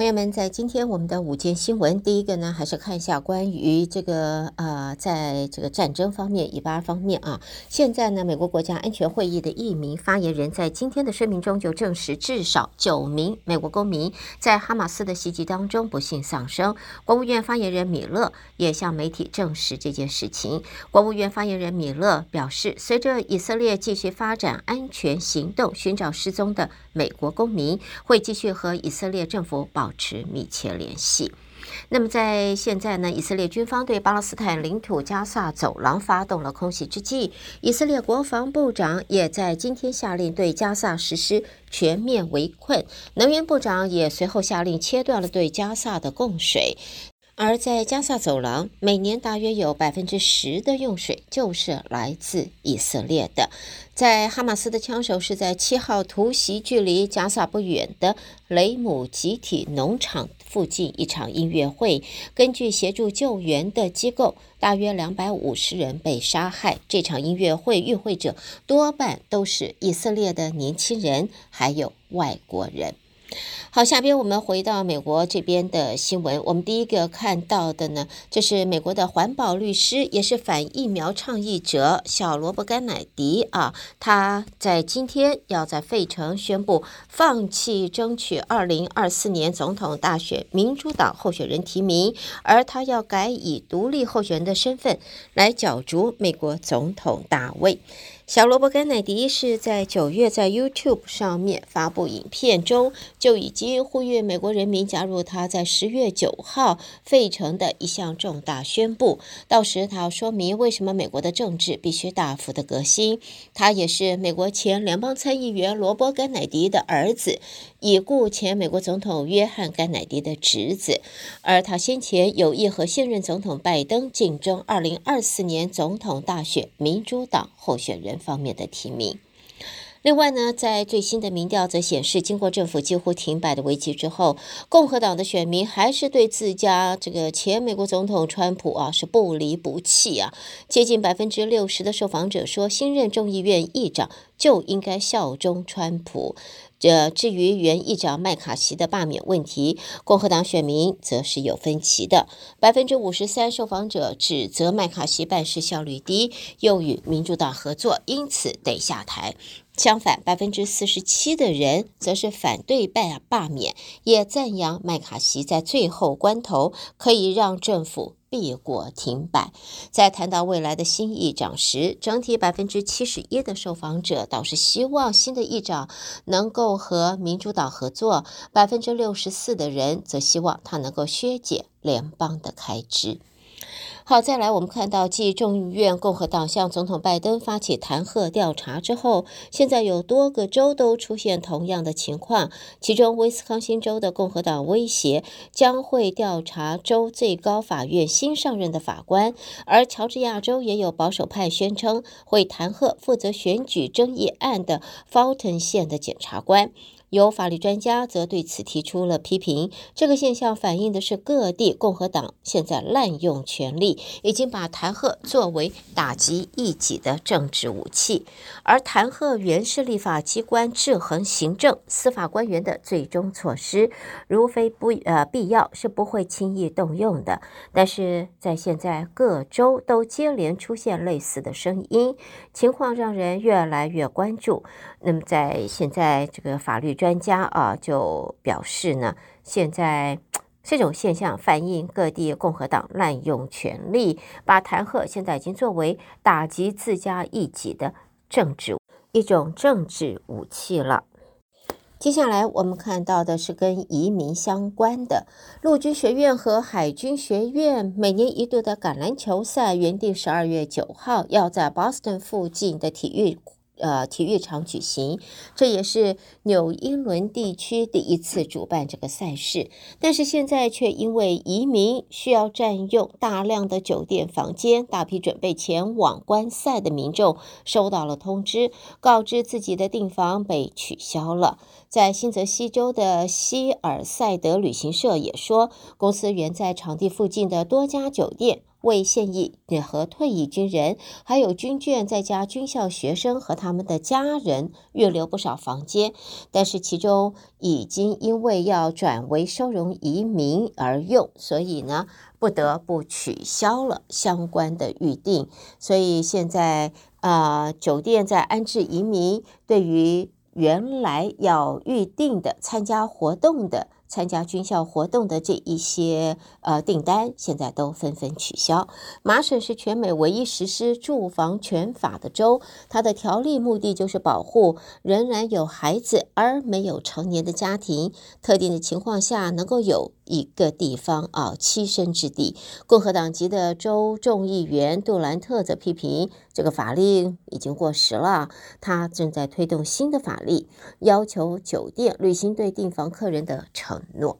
朋友们，在今天我们的午间新闻，第一个呢，还是看一下关于这个呃，在这个战争方面、以巴方面啊。现在呢，美国国家安全会议的一名发言人，在今天的声明中就证实，至少九名美国公民在哈马斯的袭击当中不幸丧生。国务院发言人米勒也向媒体证实这件事情。国务院发言人米勒表示，随着以色列继续发展安全行动，寻找失踪的美国公民，会继续和以色列政府保。保持密切联系。那么，在现在呢，以色列军方对巴勒斯坦领土加萨走廊发动了空袭之际，以色列国防部长也在今天下令对加萨实施全面围困。能源部长也随后下令切断了对加萨的供水。而在加萨走廊，每年大约有百分之十的用水就是来自以色列的。在哈马斯的枪手是在七号突袭距离加萨不远的雷姆集体农场附近一场音乐会，根据协助救援的机构，大约两百五十人被杀害。这场音乐会与会者多半都是以色列的年轻人，还有外国人。好，下边我们回到美国这边的新闻。我们第一个看到的呢，就是美国的环保律师，也是反疫苗倡议者小罗伯·甘乃迪啊，他在今天要在费城宣布放弃争取二零二四年总统大选民主党候选人提名，而他要改以独立候选人的身份来角逐美国总统大位。小罗伯·甘乃迪是在九月在 YouTube 上面发布影片中，就已经呼吁美国人民加入他在十月九号费城的一项重大宣布。到时他要说明为什么美国的政治必须大幅的革新。他也是美国前联邦参议员罗伯·甘乃迪的儿子，已故前美国总统约翰·甘乃迪的侄子。而他先前有意和现任总统拜登竞争二零二四年总统大选民主党候选人方面的提名。另外呢，在最新的民调则显示，经过政府几乎停摆的危机之后，共和党的选民还是对自家这个前美国总统川普啊是不离不弃啊。接近百分之六十的受访者说，新任众议院议长就应该效忠川普。这至于原议长麦卡锡的罢免问题，共和党选民则是有分歧的。百分之五十三受访者指责麦卡锡办事效率低，又与民主党合作，因此得下台。相反，百分之四十七的人则是反对罢罢免，也赞扬麦卡锡在最后关头可以让政府。必过停摆。在谈到未来的新议长时，整体百分之七十一的受访者倒是希望新的议长能够和民主党合作，百分之六十四的人则希望他能够削减联邦的开支。好，再来，我们看到，继众议院共和党向总统拜登发起弹劾调查之后，现在有多个州都出现同样的情况。其中，威斯康星州的共和党威胁将会调查州最高法院新上任的法官，而乔治亚州也有保守派宣称会弹劾负责选举争议案的 Fulton 县的检察官。有法律专家则对此提出了批评。这个现象反映的是各地共和党现在滥用权力，已经把弹劾作为打击异己的政治武器。而弹劾原是立法机关制衡行政司法官员的最终措施，如非不呃必要是不会轻易动用的。但是在现在各州都接连出现类似的声音，情况让人越来越关注。那么在现在这个法律。专家啊，就表示呢，现在 这种现象反映各地共和党滥用权力，把弹劾现在已经作为打击自家异己的政治一种政治武器了。接下来我们看到的是跟移民相关的，陆军学院和海军学院每年一度的橄榄球赛原定十二月九号要在 Boston 附近的体育。呃，体育场举行，这也是纽英伦地区第一次主办这个赛事。但是现在却因为移民需要占用大量的酒店房间，大批准备前往观赛的民众收到了通知，告知自己的订房被取消了。在新泽西州的希尔赛德旅行社也说，公司原在场地附近的多家酒店。为现役和退役军人，还有军眷在家军校学生和他们的家人预留不少房间，但是其中已经因为要转为收容移民而用，所以呢，不得不取消了相关的预定。所以现在、呃，酒店在安置移民，对于原来要预定的参加活动的。参加军校活动的这一些呃订单，现在都纷纷取消。麻省是全美唯一实施住房权法的州，它的条例目的就是保护仍然有孩子而没有成年的家庭，特定的情况下能够有一个地方啊栖身之地。共和党籍的州众议员杜兰特则批评这个法令已经过时了，他正在推动新的法律，要求酒店履行对订房客人的承诺。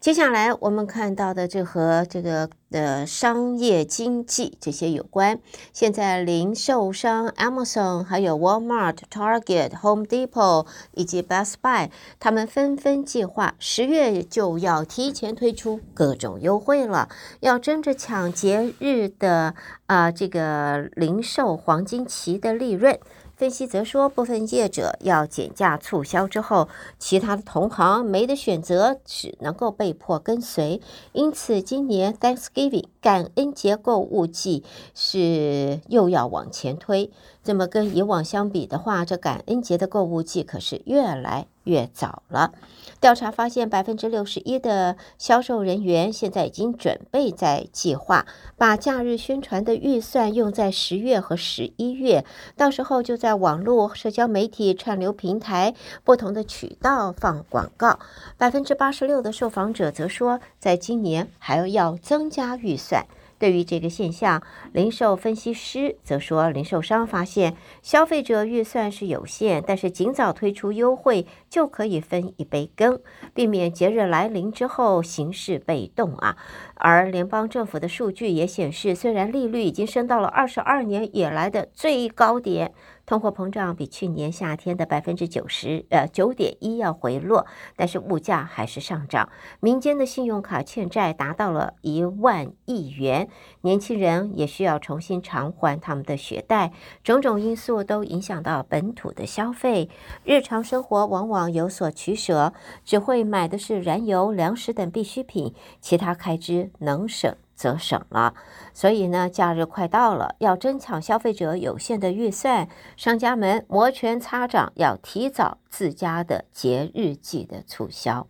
接下来我们看到的，这和这个的商业经济这些有关。现在零售商 Amazon、还有 Walmart、Target、Home Depot 以及 Best Buy，他们纷纷计划十月就要提前推出各种优惠了，要争着抢节日的啊、这个零售黄金期的利润。分析则说，部分业者要减价促销之后，其他的同行没得选择，只能够被迫跟随。因此，今年 Thanksgiving 感恩节购物季是又要往前推。这么跟以往相比的话，这感恩节的购物季可是越来越早了。调查发现，百分之六十一的销售人员现在已经准备在计划把假日宣传的预算用在十月和十一月，到时候就在网络、社交媒体、串流平台不同的渠道放广告。百分之八十六的受访者则说，在今年还要增加预算。对于这个现象，零售分析师则说，零售商发现消费者预算是有限，但是尽早推出优惠就可以分一杯羹，避免节日来临之后形势被动啊。而联邦政府的数据也显示，虽然利率已经升到了二十二年以来的最高点。通货膨胀比去年夏天的百分之九十，呃九点一要回落，但是物价还是上涨。民间的信用卡欠债达到了一万亿元，年轻人也需要重新偿还他们的学贷，种种因素都影响到本土的消费。日常生活往往有所取舍，只会买的是燃油、粮食等必需品，其他开支能省则省了，所以呢，假日快到了，要争抢消费者有限的预算，商家们摩拳擦掌，要提早自家的节日季的促销。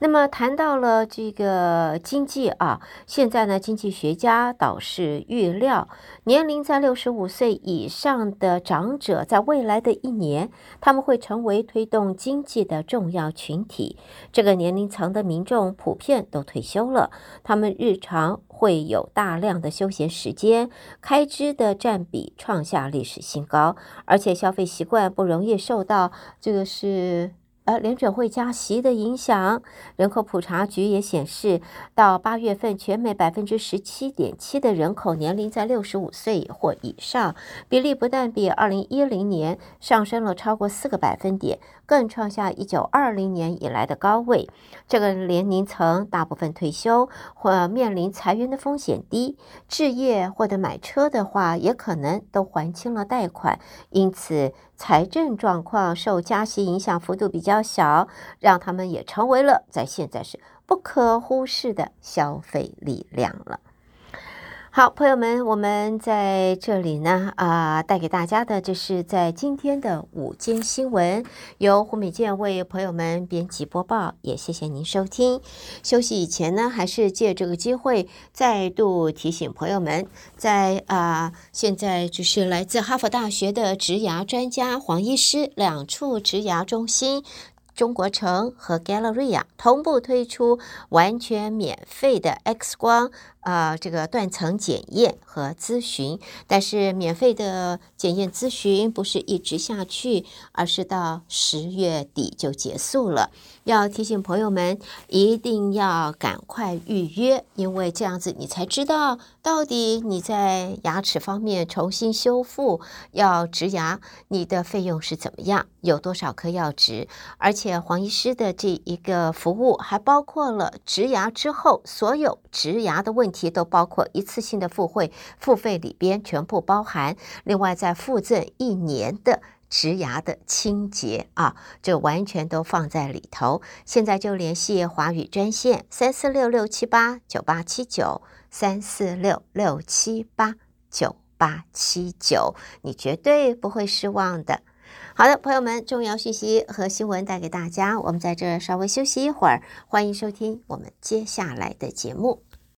那么谈到了这个经济啊，现在呢，经济学家倒是预料，年龄在六十五岁以上的长者，在未来的一年，他们会成为推动经济的重要群体。这个年龄层的民众普遍都退休了，他们日常会有大量的休闲时间，开支的占比创下历史新高，而且消费习惯不容易受到这个是。而联准会加息的影响，人口普查局也显示，到八月份，全美百分之十七点七的人口年龄在六十五岁或以上，比例不但比二零一零年上升了超过四个百分点，更创下一九二零年以来的高位。这个年龄层大部分退休或面临裁员的风险低，置业或者买车的话，也可能都还清了贷款，因此。财政状况受加息影响幅度比较小，让他们也成为了在现在是不可忽视的消费力量了。好，朋友们，我们在这里呢，啊、带给大家的就是在今天的午间新闻，由胡美健为朋友们编辑播报，也谢谢您收听。休息以前呢，还是借这个机会再度提醒朋友们，在啊、现在就是来自哈佛大学的职牙专家黄医师两处职牙中心。中国城和 Galleria 同步推出完全免费的 X 光啊、呃，这个断层检验和咨询。但是免费的检验咨询不是一直下去，而是到十月底就结束了。要提醒朋友们一定要赶快预约，因为这样子你才知道到底你在牙齿方面重新修复要植牙，你的费用是怎么样，有多少颗要植，而且黄医师的这一个服务还包括了植牙之后所有植牙的问题都包括一次性的付费，付费里边全部包含，另外再附赠一年的。植牙的清洁啊，就完全都放在里头。现在就联系华语专线三四六六七八九八七九三四六六七八九八七九，你绝对不会失望的。好的，朋友们，重要讯息和新闻带给大家，我们在这稍微休息一会儿，欢迎收听我们接下来的节目。